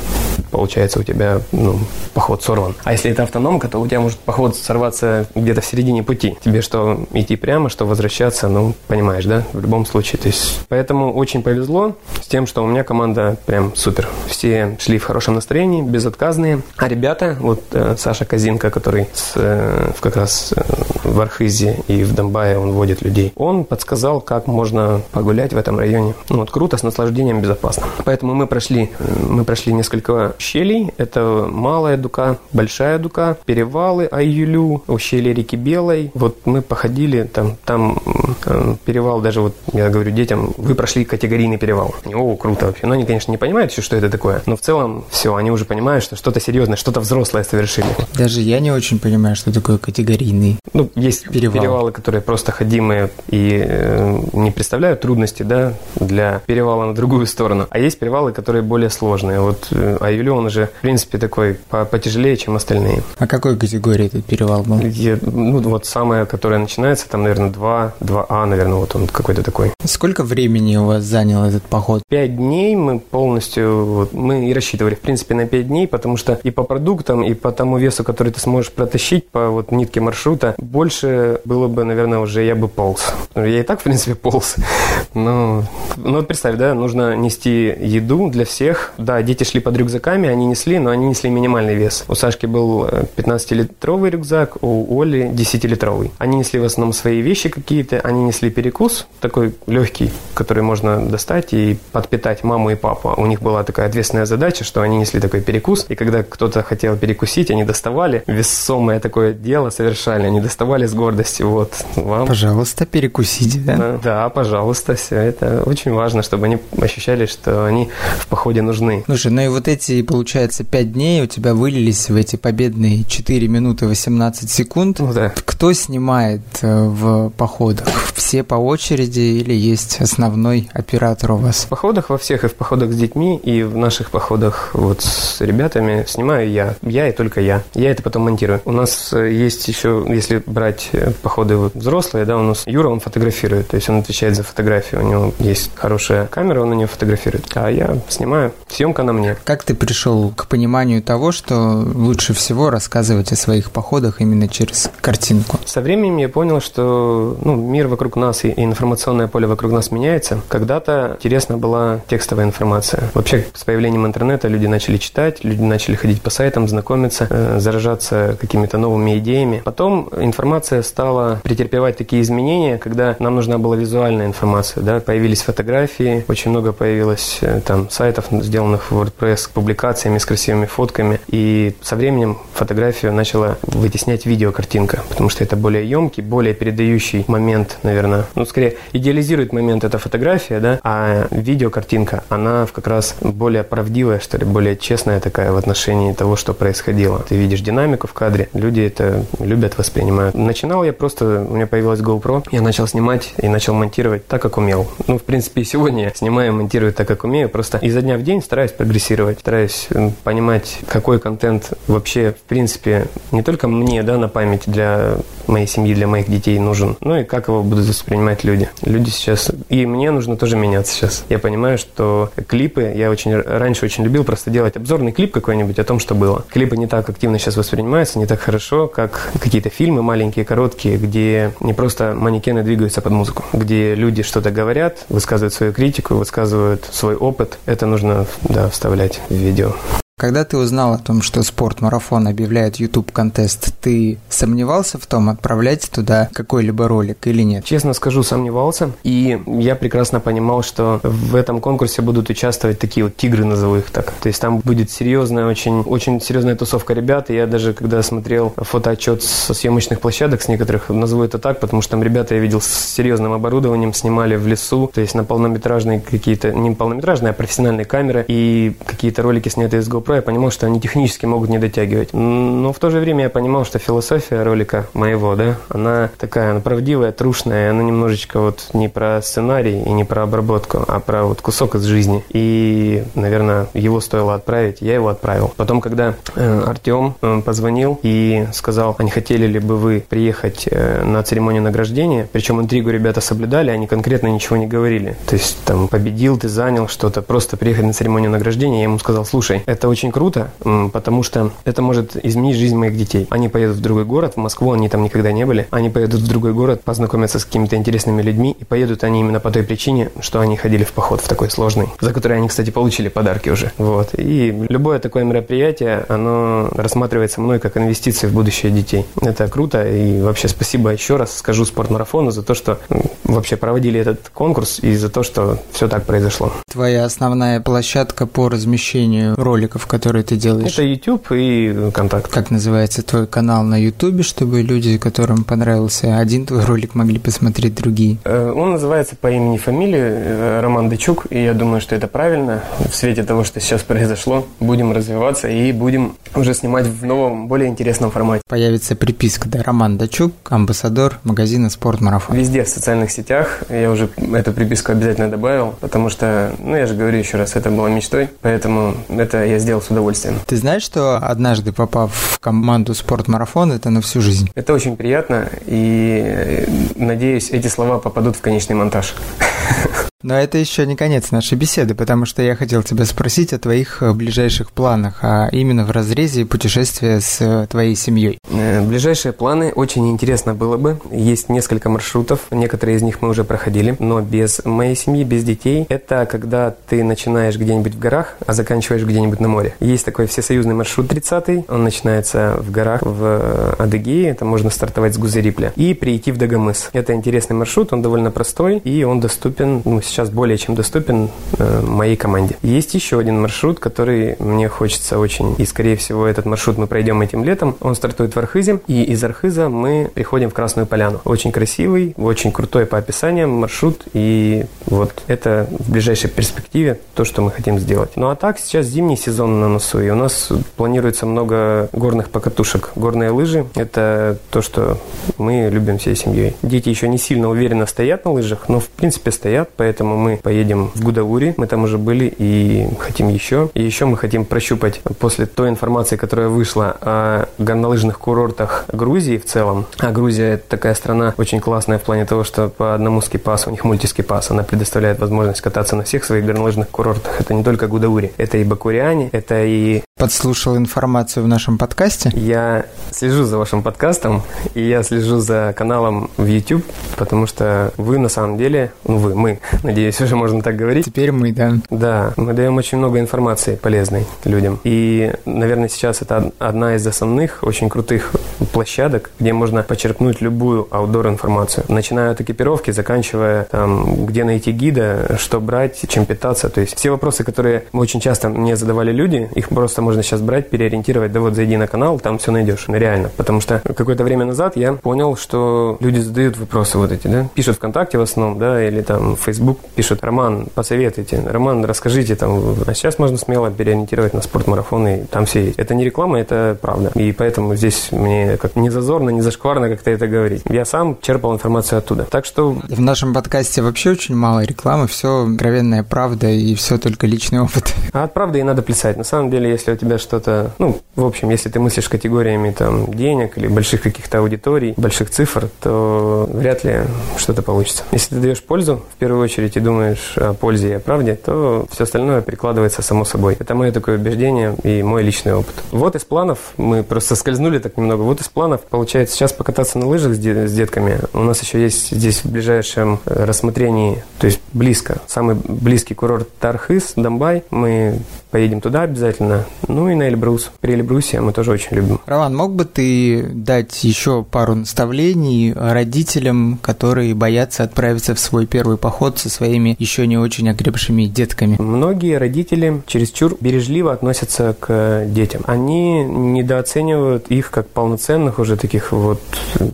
получается у тебя ну, поход сорван. А если это автономка, то у тебя может поход сорваться где-то в середине пути. Тебе что, идти прямо, что возвращаться, ну, понимаешь, да? В любом случае. То есть, поэтому очень повезло с тем, что у меня команда прям супер. Все шли в хорошем настроении, безотказные. А ребята, вот э, Саша Казинка, который с, э, как раз э, в Архизе и в Донбае он водит людей, он подсказал, как можно погулять в этом районе. Ну, вот круто, с наслаждением, безопасно. Поэтому мы прошли, мы прошли несколько щелей. Это Малая Дука, Большая Дука, перевалы Айюлю, ущелье реки Белой. Вот мы походили, там, там э, перевал даже, вот я говорю детям, вы прошли категорийный перевал. О, круто вообще. Но они, конечно, не понимают еще, что это такое. Но в целом все, они уже понимают, что что-то серьезное, что-то взрослое совершили. Даже я не очень понимаю, что такое категорийный. Ну, есть перевал. перевалы, которые просто ходимые и э, не представляют трудности, да, для перевала на другую сторону. А есть перевалы, которые более сложные. Вот э, Аюлю, он уже, в принципе, такой потяжелее, чем остальные. А какой категории этот перевал был? Я, ну, вот самая, которая начинается, там, наверное, 2, 2А, наверное, вот он какой-то такой. Сколько времени у вас занял этот поход? Пять дней мы полностью, вот, мы и рассчитывали, в принципе, на пять дней, потому что и по продуктам, и по тому весу, который ты сможешь протащить по вот нитке маршрута, больше было бы, наверное, уже я бы полз. Я и так, в принципе, полз. Но, ну вот представь, да, нужно нести еду для всех. Да, дети шли под рюкзаками, они несли, но они несли минимальный вес. У Сашки был 15-литровый э, рюкзак, у Оли 10-литровый. Они несли в основном свои вещи какие-то, они несли перекус, такой легкий, который можно достать и подпитать маму и папу. У них была такая ответственная задача, что они несли такой перекус, и когда кто-то хотел перекусить, они доставали, весомое такое дело совершали, они доставали с гордостью, вот, вам. Пожалуйста, перекусите, да? Да, да пожалуйста, все, это очень важно, чтобы они ощущали, что они в походе нужны. Слушай, ну и вот эти, получается, пять дней у тебя вылились в эти победные 4 минуты 18 секунд. Ну да. Кто снимает э, в походах? Все по очереди или есть основной оператор у вас? В походах во всех, и в походах с детьми, и в наших походах вот с ребятами снимаю я. Я и только я. Я это потом монтирую. У нас э, есть еще, если брать э, походы вот взрослые, да, у нас Юра, он фотографирует, то есть он отвечает за фотографию. У него есть хорошая камера, он на нее фотографирует. А я снимаю. Съемка на мне. Как ты пришел к пониманию того, что лучше всего рассказывать о своих походах именно через картинку? Со временем я понял, что ну, мир вокруг нас и информационное поле вокруг нас меняется. Когда-то интересна была текстовая информация. Вообще, с появлением интернета люди начали читать, люди начали ходить по сайтам, знакомиться, э, заражаться какими-то новыми идеями. Потом информация стала претерпевать такие изменения, когда нам нужна была визуальная информация. Да? Появились фотографии, очень много появилось э, там сайтов, сделанных в WordPress, публикациями с красивыми фотками. И со временем фотографию начала вытеснять видеокартинка, потому что это более емкий, более передающий момент, наверное. Ну, скорее, идеализирует момент эта фотография, да, а видеокартинка, она как раз более правдивая, что ли, более честная такая в отношении того, что происходило. Ты видишь динамику в кадре, люди это любят, воспринимают. Начинал я просто, у меня появилась GoPro, я начал снимать и начал монтировать так, как умел. Ну, в принципе, и сегодня я снимаю и монтирую так, как умею, просто изо дня в день стараюсь прогрессировать, стараюсь понимать, какой контент вообще, в принципе, не только мне, да, на память для моей семьи, для моих детей нужен, но и как его будут воспринимать люди. Люди сейчас... И мне нужно тоже меняться сейчас. Я понимаю, что клипы... Я очень раньше очень любил просто делать обзорный клип какой-нибудь о том, что было. Клипы не так активно сейчас воспринимаются, не так хорошо, как какие-то фильмы маленькие, короткие, где не просто манекены двигаются под музыку, где люди что-то говорят, высказывают свою критику, высказывают свой опыт. Это нужно, да, вставлять в видео. Когда ты узнал о том, что спорт-марафон объявляет YouTube-контест, ты сомневался в том, отправлять туда какой-либо ролик или нет? Честно скажу, сомневался. И я прекрасно понимал, что в этом конкурсе будут участвовать такие вот тигры, назову их так. То есть там будет серьезная, очень, очень серьезная тусовка ребят. И я даже, когда смотрел фотоотчет со съемочных площадок, с некоторых, назову это так, потому что там ребята, я видел, с серьезным оборудованием снимали в лесу, то есть на полнометражные какие-то, не полнометражные, а профессиональные камеры, и какие-то ролики снятые с GoPro GoPro, я понимал, что они технически могут не дотягивать. Но в то же время я понимал, что философия ролика моего, да, она такая, она правдивая, трушная, она немножечко вот не про сценарий и не про обработку, а про вот кусок из жизни. И, наверное, его стоило отправить, я его отправил. Потом, когда э, Артем э, позвонил и сказал, а не хотели ли бы вы приехать э, на церемонию награждения, причем интригу ребята соблюдали, они конкретно ничего не говорили. То есть там победил, ты занял что-то, просто приехать на церемонию награждения, я ему сказал, слушай, это очень очень круто, потому что это может изменить жизнь моих детей. Они поедут в другой город, в Москву, они там никогда не были. Они поедут в другой город, познакомятся с какими-то интересными людьми, и поедут они именно по той причине, что они ходили в поход в такой сложный, за который они, кстати, получили подарки уже. Вот. И любое такое мероприятие, оно рассматривается мной как инвестиции в будущее детей. Это круто, и вообще спасибо еще раз скажу спортмарафону за то, что вообще проводили этот конкурс, и за то, что все так произошло. Твоя основная площадка по размещению роликов, которые ты делаешь? Это YouTube и Контакт. Как называется твой канал на YouTube, чтобы люди, которым понравился один твой ролик, могли посмотреть другие? Э, он называется по имени и фамилии э, Роман Дычук, и я думаю, что это правильно. В свете того, что сейчас произошло, будем развиваться и будем уже снимать в новом, более интересном формате. Появится приписка, да, Роман Дачук, амбассадор магазина «Спортмарафон». Везде в социальных сетях я уже эту приписку обязательно добавил, потому что, ну, я же говорю еще раз, это было мечтой, поэтому это я сделал с удовольствием. Ты знаешь, что однажды попав в команду «Спортмарафон», это на всю жизнь? Это очень приятно, и э, надеюсь, эти слова попадут в конечный монтаж. Но это еще не конец нашей беседы, потому что я хотел тебя спросить о твоих э, ближайших планах, а именно в разрезе путешествия с э, твоей семьей. Э, ближайшие планы очень интересно было бы. Есть несколько маршрутов, некоторые из них мы уже проходили, но без моей семьи, без детей. Это когда ты начинаешь где-нибудь в горах, а заканчиваешь где-нибудь на море. Есть такой всесоюзный маршрут 30 он начинается в горах в Адыгее, это можно стартовать с Гузерипля, и прийти в Дагомыс. Это интересный маршрут, он довольно простой, и он доступен ну, сейчас более чем доступен э, моей команде. Есть еще один маршрут, который мне хочется очень, и скорее всего этот маршрут мы пройдем этим летом. Он стартует в Архизе, и из Архиза мы приходим в Красную Поляну. Очень красивый, очень крутой по описаниям маршрут, и вот это в ближайшей перспективе то, что мы хотим сделать. Ну а так, сейчас зимний сезон на носу, и у нас планируется много горных покатушек. Горные лыжи – это то, что мы любим всей семьей. Дети еще не сильно уверенно стоят на лыжах, но в принципе стоят, поэтому поэтому мы поедем в Гудаури, мы там уже были и хотим еще. И еще мы хотим прощупать после той информации, которая вышла о горнолыжных курортах Грузии в целом. А Грузия это такая страна очень классная в плане того, что по одному скипасу, у них мультискипас, она предоставляет возможность кататься на всех своих горнолыжных курортах. Это не только Гудаури, это и Бакуриане, это и подслушал информацию в нашем подкасте? Я слежу за вашим подкастом, и я слежу за каналом в YouTube, потому что вы на самом деле, ну вы, мы, надеюсь, уже можно так говорить. Теперь мы, да. Да, мы даем очень много информации полезной людям. И, наверное, сейчас это одна из основных, очень крутых площадок, где можно почерпнуть любую аутдор информацию. Начиная от экипировки, заканчивая там, где найти гида, что брать, чем питаться. То есть все вопросы, которые очень часто мне задавали люди, их просто можно сейчас брать, переориентировать, да вот зайди на канал, там все найдешь. Реально. Потому что какое-то время назад я понял, что люди задают вопросы вот эти, да, пишут ВКонтакте в основном, да, или там в Facebook пишут, Роман, посоветуйте, Роман, расскажите там. А сейчас можно смело переориентировать на спортмарафоны, там все есть. Это не реклама, это правда. И поэтому здесь мне мне как не зазорно, не зашкварно как-то это говорить. Я сам черпал информацию оттуда. Так что... В нашем подкасте вообще очень мало рекламы, все откровенная правда и все только личный опыт. А от правды и надо плясать. На самом деле, если у тебя что-то, ну, в общем, если ты мыслишь категориями там денег или больших каких-то аудиторий, больших цифр, то вряд ли что-то получится. Если ты даешь пользу, в первую очередь, и думаешь о пользе и о правде, то все остальное прикладывается само собой. Это мое такое убеждение и мой личный опыт. Вот из планов, мы просто скользнули так немного, вот из планов, получается, сейчас покататься на лыжах с, с детками. У нас еще есть здесь в ближайшем э, рассмотрении, то есть близко, самый близкий курорт Тархыс, Домбай. Мы поедем туда обязательно. Ну и на Эльбрус. При Эльбрусе мы тоже очень любим. Роман, мог бы ты дать еще пару наставлений родителям, которые боятся отправиться в свой первый поход со своими еще не очень окрепшими детками? Многие родители чересчур бережливо относятся к детям. Они недооценивают их как полноценных уже таких вот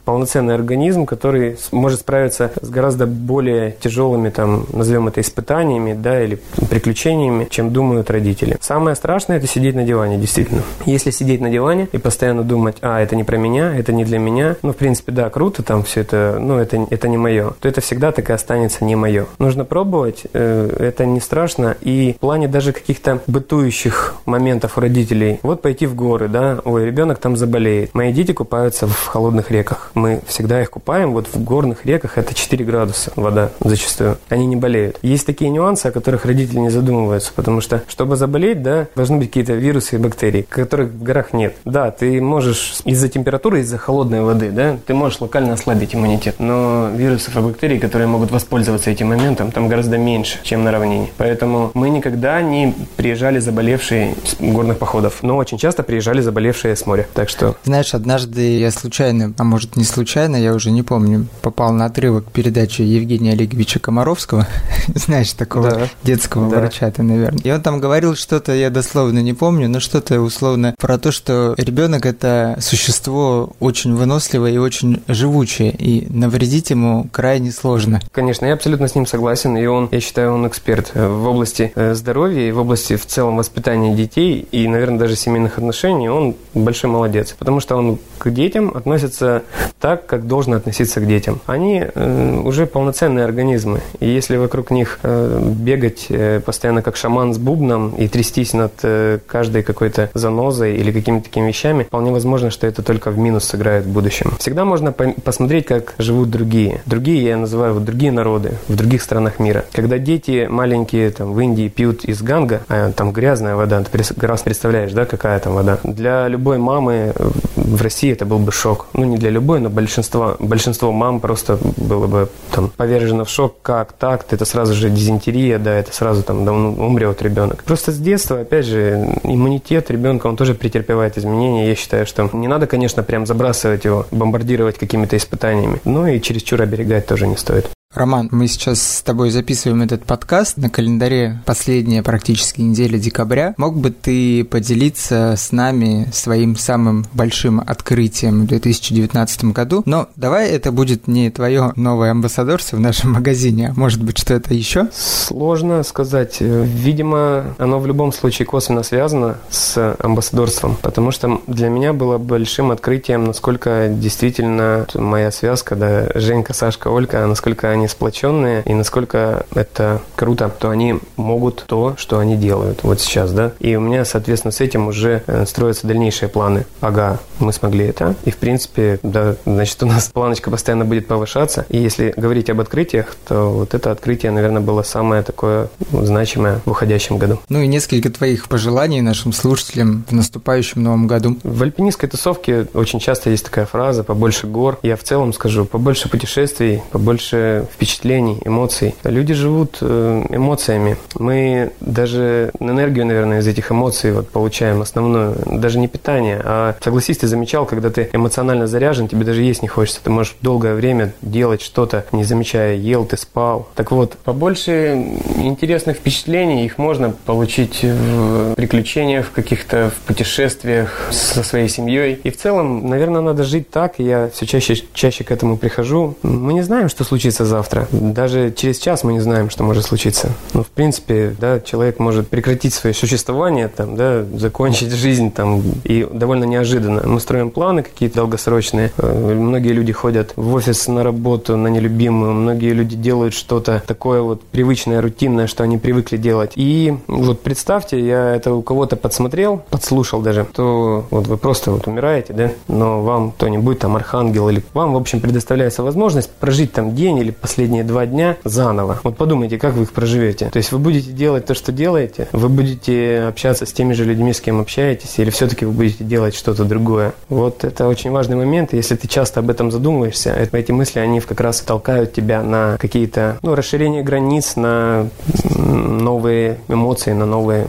полноценный организм, который может справиться с гораздо более тяжелыми там, назовем это испытаниями, да, или приключениями, чем думают родители. Самое страшное это сидеть на диване, действительно. Если сидеть на диване и постоянно думать, а, это не про меня, это не для меня, ну, в принципе, да, круто там все это, ну, это, это не мое, то это всегда так и останется не мое. Нужно пробовать, э, это не страшно, и в плане даже каких-то бытующих моментов у родителей, вот пойти в горы, да, ой, ребенок там заболеет. Мои дети купаются в холодных реках. Мы всегда их купаем, вот в горных реках это 4 градуса вода зачастую. Они не болеют. Есть такие нюансы, о которых родители не задумываются, потому что, чтобы заболеть, да, должны быть какие-то вирусы и бактерии, которых в горах нет. Да, ты можешь из-за температуры, из-за холодной воды, да, ты можешь локально ослабить иммунитет, но вирусов и бактерий, которые могут воспользоваться этим моментом, там гораздо меньше, чем на равнине. Поэтому мы никогда не приезжали заболевшие с горных походов, но очень часто приезжали заболевшие с моря. Так что... Знаешь, однажды я случайно, а может не случайно, я уже не помню, попал на отрывок передачи Евгения Олеговича Комаровского, знаешь, такого да. детского да. врача ты, наверное. И он там говорил что-то, я дословно не помню, но что-то условно про то, что ребенок это существо очень выносливое и очень живучее, и навредить ему крайне сложно. Конечно, я абсолютно с ним согласен, и он, я считаю, он эксперт в области э, здоровья и в области в целом воспитания детей и, наверное, даже семейных отношений. Он большой молодец, потому что он you к детям относится так, как должен относиться к детям. Они э, уже полноценные организмы, и если вокруг них э, бегать э, постоянно как шаман с бубном и трястись над э, каждой какой-то занозой или какими-то такими вещами, вполне возможно, что это только в минус сыграет в будущем. Всегда можно по посмотреть, как живут другие. Другие я называю вот другие народы в других странах мира. Когда дети маленькие там в Индии пьют из ганга, а там грязная вода, ты раз представляешь, да, какая там вода. Для любой мамы в России это был бы шок. Ну, не для любой, но большинство, большинство мам просто было бы там повержено в шок. Как так? Это сразу же дизентерия, да, это сразу там да, умрет ребенок. Просто с детства, опять же, иммунитет ребенка, он тоже претерпевает изменения. Я считаю, что не надо, конечно, прям забрасывать его, бомбардировать какими-то испытаниями. Но и чересчур оберегать тоже не стоит. Роман, мы сейчас с тобой записываем этот подкаст. На календаре последняя практически неделя декабря. Мог бы ты поделиться с нами своим самым большим открытием в 2019 году? Но давай это будет не твое новое амбассадорство в нашем магазине, а может быть что-то еще? Сложно сказать. Видимо, оно в любом случае косвенно связано с амбассадорством, потому что для меня было большим открытием, насколько действительно моя связка, да, Женька, Сашка, Олька, насколько они они сплоченные, и насколько это круто, то они могут то, что они делают вот сейчас, да. И у меня, соответственно, с этим уже э, строятся дальнейшие планы. Ага, мы смогли это, и в принципе, да, значит, у нас планочка постоянно будет повышаться. И если говорить об открытиях, то вот это открытие, наверное, было самое такое значимое в уходящем году. Ну и несколько твоих пожеланий нашим слушателям в наступающем новом году. В альпинистской тусовке очень часто есть такая фраза «побольше гор». Я в целом скажу «побольше путешествий», «побольше впечатлений, эмоций. Люди живут э, эмоциями. Мы даже энергию, наверное, из этих эмоций вот получаем основную. Даже не питание, а согласись, ты замечал, когда ты эмоционально заряжен, тебе даже есть не хочется. Ты можешь долгое время делать что-то, не замечая, ел ты, спал. Так вот, побольше интересных впечатлений, их можно получить в приключениях, в каких-то в путешествиях со своей семьей. И в целом, наверное, надо жить так, я все чаще, чаще к этому прихожу. Мы не знаем, что случится завтра завтра. Даже через час мы не знаем, что может случиться. Ну, в принципе, да, человек может прекратить свое существование, там, да, закончить жизнь там, и довольно неожиданно. Мы строим планы какие-то долгосрочные. Э, многие люди ходят в офис на работу, на нелюбимую. Многие люди делают что-то такое вот привычное, рутинное, что они привыкли делать. И вот представьте, я это у кого-то подсмотрел, подслушал даже, то вот вы просто вот умираете, да, но вам кто-нибудь там архангел или вам, в общем, предоставляется возможность прожить там день или последние два дня заново. Вот подумайте, как вы их проживете. То есть вы будете делать то, что делаете, вы будете общаться с теми же людьми, с кем общаетесь, или все-таки вы будете делать что-то другое. Вот это очень важный момент. Если ты часто об этом задумываешься, эти мысли, они как раз толкают тебя на какие-то ну, расширение границ, на новые эмоции, на новые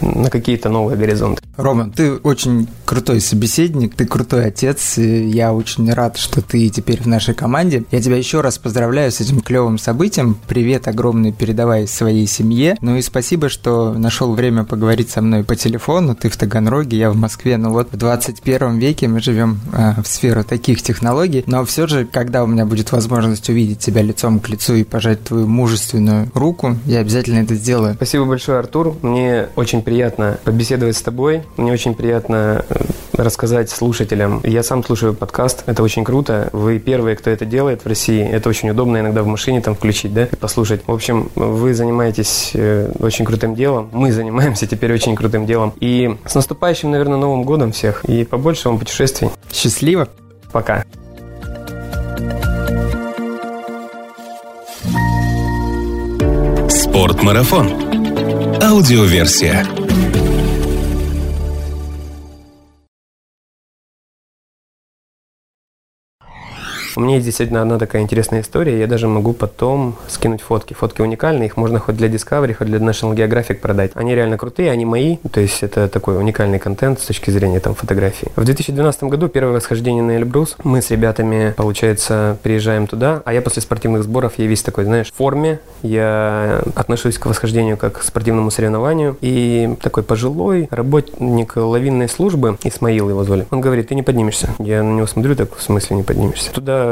на какие-то новые горизонты. Рома, ты очень крутой собеседник, ты крутой отец, и я очень рад, что ты теперь в нашей команде. Я тебя еще раз поздравляю с этим клевым событием. Привет огромный передавай своей семье. Ну и спасибо, что нашел время поговорить со мной по телефону. Ты в Таганроге, я в Москве. Ну вот в 21 веке мы живем э, в сферу таких технологий. Но все же, когда у меня будет возможность увидеть тебя лицом к лицу и пожать твою мужественную руку, я обязательно это сделаю. Спасибо большое, Артур. Мне очень приятно побеседовать с тобой. Мне очень приятно э, рассказать слушателям. Я сам слушаю подкаст, это очень круто. Вы первые, кто это делает в России. Это очень удобно иногда в машине там включить, да, и послушать. В общем, вы занимаетесь э, очень крутым делом. Мы занимаемся теперь очень крутым делом. И с наступающим, наверное, Новым годом всех. И побольше вам путешествий. Счастливо. Пока. Спортмарафон. Аудиоверсия. У меня есть действительно одна такая интересная история. Я даже могу потом скинуть фотки. Фотки уникальные, их можно хоть для Discovery, хоть для National Geographic продать. Они реально крутые, они мои. То есть это такой уникальный контент с точки зрения там фотографий. В 2012 году первое восхождение на Эльбрус. Мы с ребятами, получается, приезжаем туда. А я после спортивных сборов, я весь такой, знаешь, в форме. Я отношусь к восхождению как к спортивному соревнованию. И такой пожилой работник лавинной службы, Исмаил его звали, он говорит, ты не поднимешься. Я на него смотрю, так в смысле не поднимешься. Туда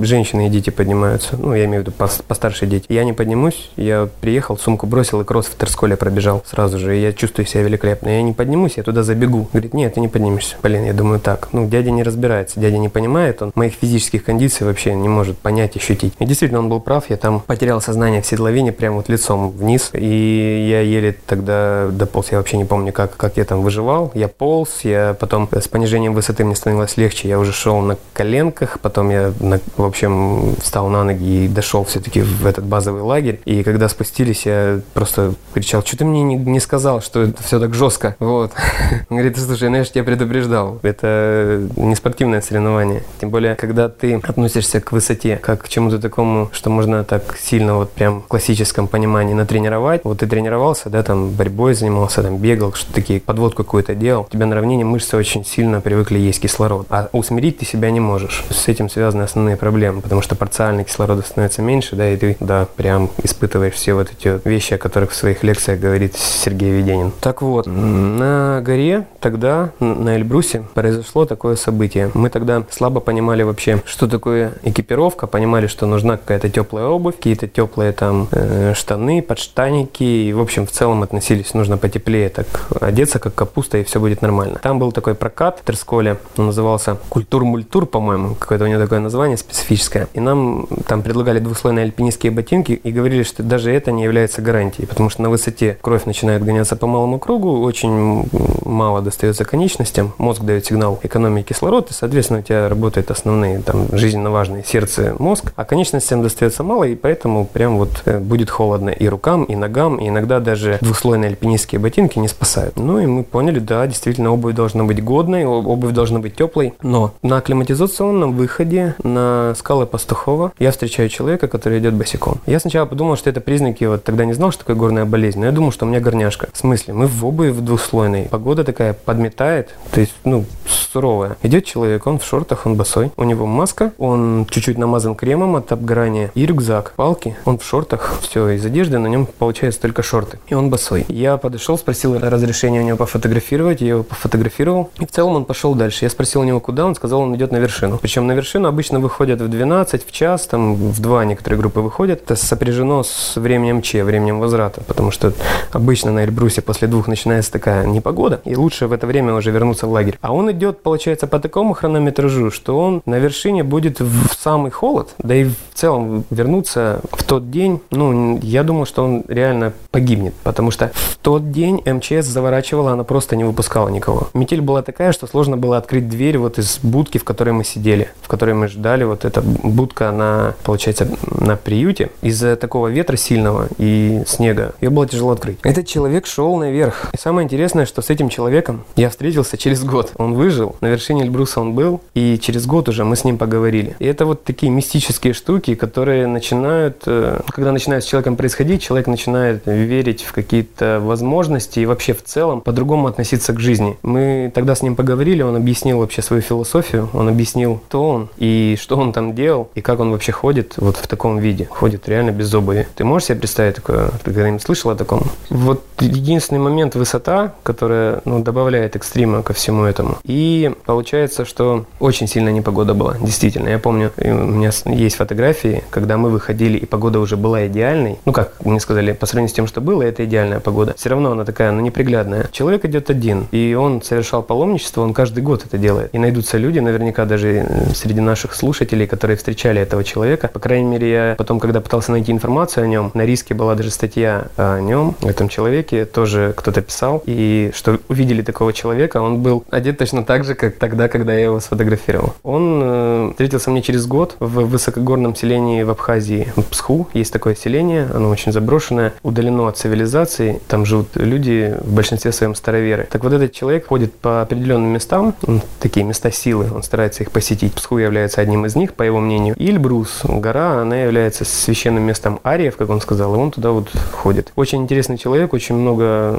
женщины и дети поднимаются, ну, я имею в виду постаршие дети. Я не поднимусь, я приехал, сумку бросил и кросс в Терсколе пробежал сразу же, я чувствую себя великолепно. Я не поднимусь, я туда забегу. Говорит, нет, ты не поднимешься. Блин, я думаю так. Ну, дядя не разбирается, дядя не понимает, он моих физических кондиций вообще не может понять, ощутить. И действительно, он был прав, я там потерял сознание в седловине прямо вот лицом вниз, и я еле тогда дополз, я вообще не помню, как, как я там выживал. Я полз, я потом с понижением высоты мне становилось легче, я уже шел на коленках, Потом я, в общем, встал на ноги и дошел все-таки в этот базовый лагерь. И когда спустились, я просто кричал, что ты мне не, не сказал, что это все так жестко. Вот. Он говорит, слушай, ну я тебя предупреждал. Это не спортивное соревнование. Тем более, когда ты относишься к высоте, как к чему-то такому, что можно так сильно вот прям в классическом понимании натренировать. Вот ты тренировался, да, там борьбой занимался, там бегал, что такие, подводку какую-то делал. У тебя на равнине мышцы очень сильно привыкли есть кислород. А усмирить ты себя не можешь. С этим связаны основные проблемы, потому что парциально кислорода становится меньше, да, и ты, да, прям испытываешь все вот эти вещи, о которых в своих лекциях говорит Сергей Веденин. Так вот, на горе тогда, на Эльбрусе, произошло такое событие. Мы тогда слабо понимали вообще, что такое экипировка, понимали, что нужна какая-то теплая обувь, какие-то теплые там э, штаны, подштаники, и, в общем, в целом относились, нужно потеплее так одеться, как капуста, и все будет нормально. Там был такой прокат в Терсколе, он назывался Культур-мультур, по-моему, какой-то у него такое название специфическое. И нам там предлагали двухслойные альпинистские ботинки и говорили, что даже это не является гарантией, потому что на высоте кровь начинает гоняться по малому кругу, очень мало достается конечностям, мозг дает сигнал экономии кислорода, и, соответственно, у тебя работают основные там жизненно важные сердце, мозг, а конечностям достается мало, и поэтому прям вот э, будет холодно и рукам, и ногам, и иногда даже двухслойные альпинистские ботинки не спасают. Ну и мы поняли, да, действительно, обувь должна быть годной, обувь должна быть теплой, но на акклиматизационном выходе выходе на скалы Пастухова я встречаю человека, который идет босиком. Я сначала подумал, что это признаки, вот тогда не знал, что такое горная болезнь, но я думал, что у меня горняшка. В смысле, мы в обуви в двухслойной, погода такая подметает, то есть, ну, суровая. Идет человек, он в шортах, он босой, у него маска, он чуть-чуть намазан кремом от обгорания и рюкзак, палки, он в шортах, все, из одежды на нем получается только шорты. И он босой. Я подошел, спросил разрешения у него пофотографировать, я его пофотографировал. И в целом он пошел дальше. Я спросил у него, куда, он сказал, он идет на вершину. Причем на вершину обычно выходят в 12, в час, там в 2 некоторые группы выходят. Это сопряжено с временем Че, временем возврата, потому что обычно на Эльбрусе после двух начинается такая непогода, и лучше в это время уже вернуться в лагерь. А он идет, получается, по такому хронометражу, что он на вершине будет в самый холод, да и в целом вернуться в тот день, ну, я думал, что он реально погибнет, потому что в тот день МЧС заворачивала, она просто не выпускала никого. Метель была такая, что сложно было открыть дверь вот из будки, в которой мы сидели, в которой мы ждали. Вот эта будка, она, получается, на приюте. Из-за такого ветра сильного и снега ее было тяжело открыть. Этот человек шел наверх. И самое интересное, что с этим человеком я встретился через год. Он выжил, на вершине Эльбруса он был, и через год уже мы с ним поговорили. И это вот такие мистические штуки, которые начинают, э, когда начинает с человеком происходить, человек начинает верить в какие-то возможности и вообще в целом по-другому относиться к жизни. Мы тогда с ним поговорили, он объяснил вообще свою философию, он объяснил, кто он и что он там делал, и как он вообще ходит вот в таком виде. Ходит реально без обуви. Ты можешь себе представить такое? Ты когда-нибудь слышал о таком? Вот единственный момент высота, которая ну, добавляет экстрима ко всему этому. И получается, что очень сильная непогода была, действительно. Я помню, у меня есть фотографии, когда мы выходили, и погода уже была идеальной. Ну, как мне сказали, по сравнению с тем, что было, это идеальная погода. Все равно она такая, ну, неприглядная. Человек идет один, и он совершал паломничество, он каждый год это делает. И найдутся люди, наверняка даже среди наших слушателей, которые встречали этого человека. По крайней мере, я потом, когда пытался найти информацию о нем, на риске была даже статья о нем, о этом человеке, тоже кто-то писал, и что увидели такого человека, он был одет точно так же, как тогда, когда я его сфотографировал. Он э, встретился мне через год в высокогорном селении в Абхазии, в Псху. Есть такое селение, оно очень заброшенное, удалено от цивилизации, там живут люди в большинстве своем староверы. Так вот этот человек ходит по определенным местам, такие места силы, он старается их посетить. Псху является одним из них, по его мнению. И Эльбрус, гора, она является священным местом ариев, как он сказал, и он туда вот ходит. Очень интересный человек, очень много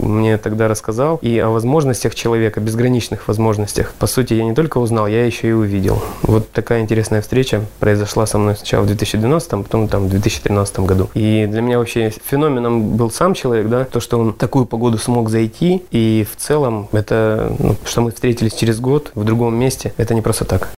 мне тогда рассказал и о возможностях человека, безграничных возможностях. По сути, я не только узнал, я еще и увидел. Вот такая интересная встреча произошла со мной сначала в 2012, потом там в 2013 году. И для меня вообще феноменом был сам человек, да, то, что он такую погоду смог зайти, и в целом это, ну, что мы встретились через год в другом месте, это не просто так.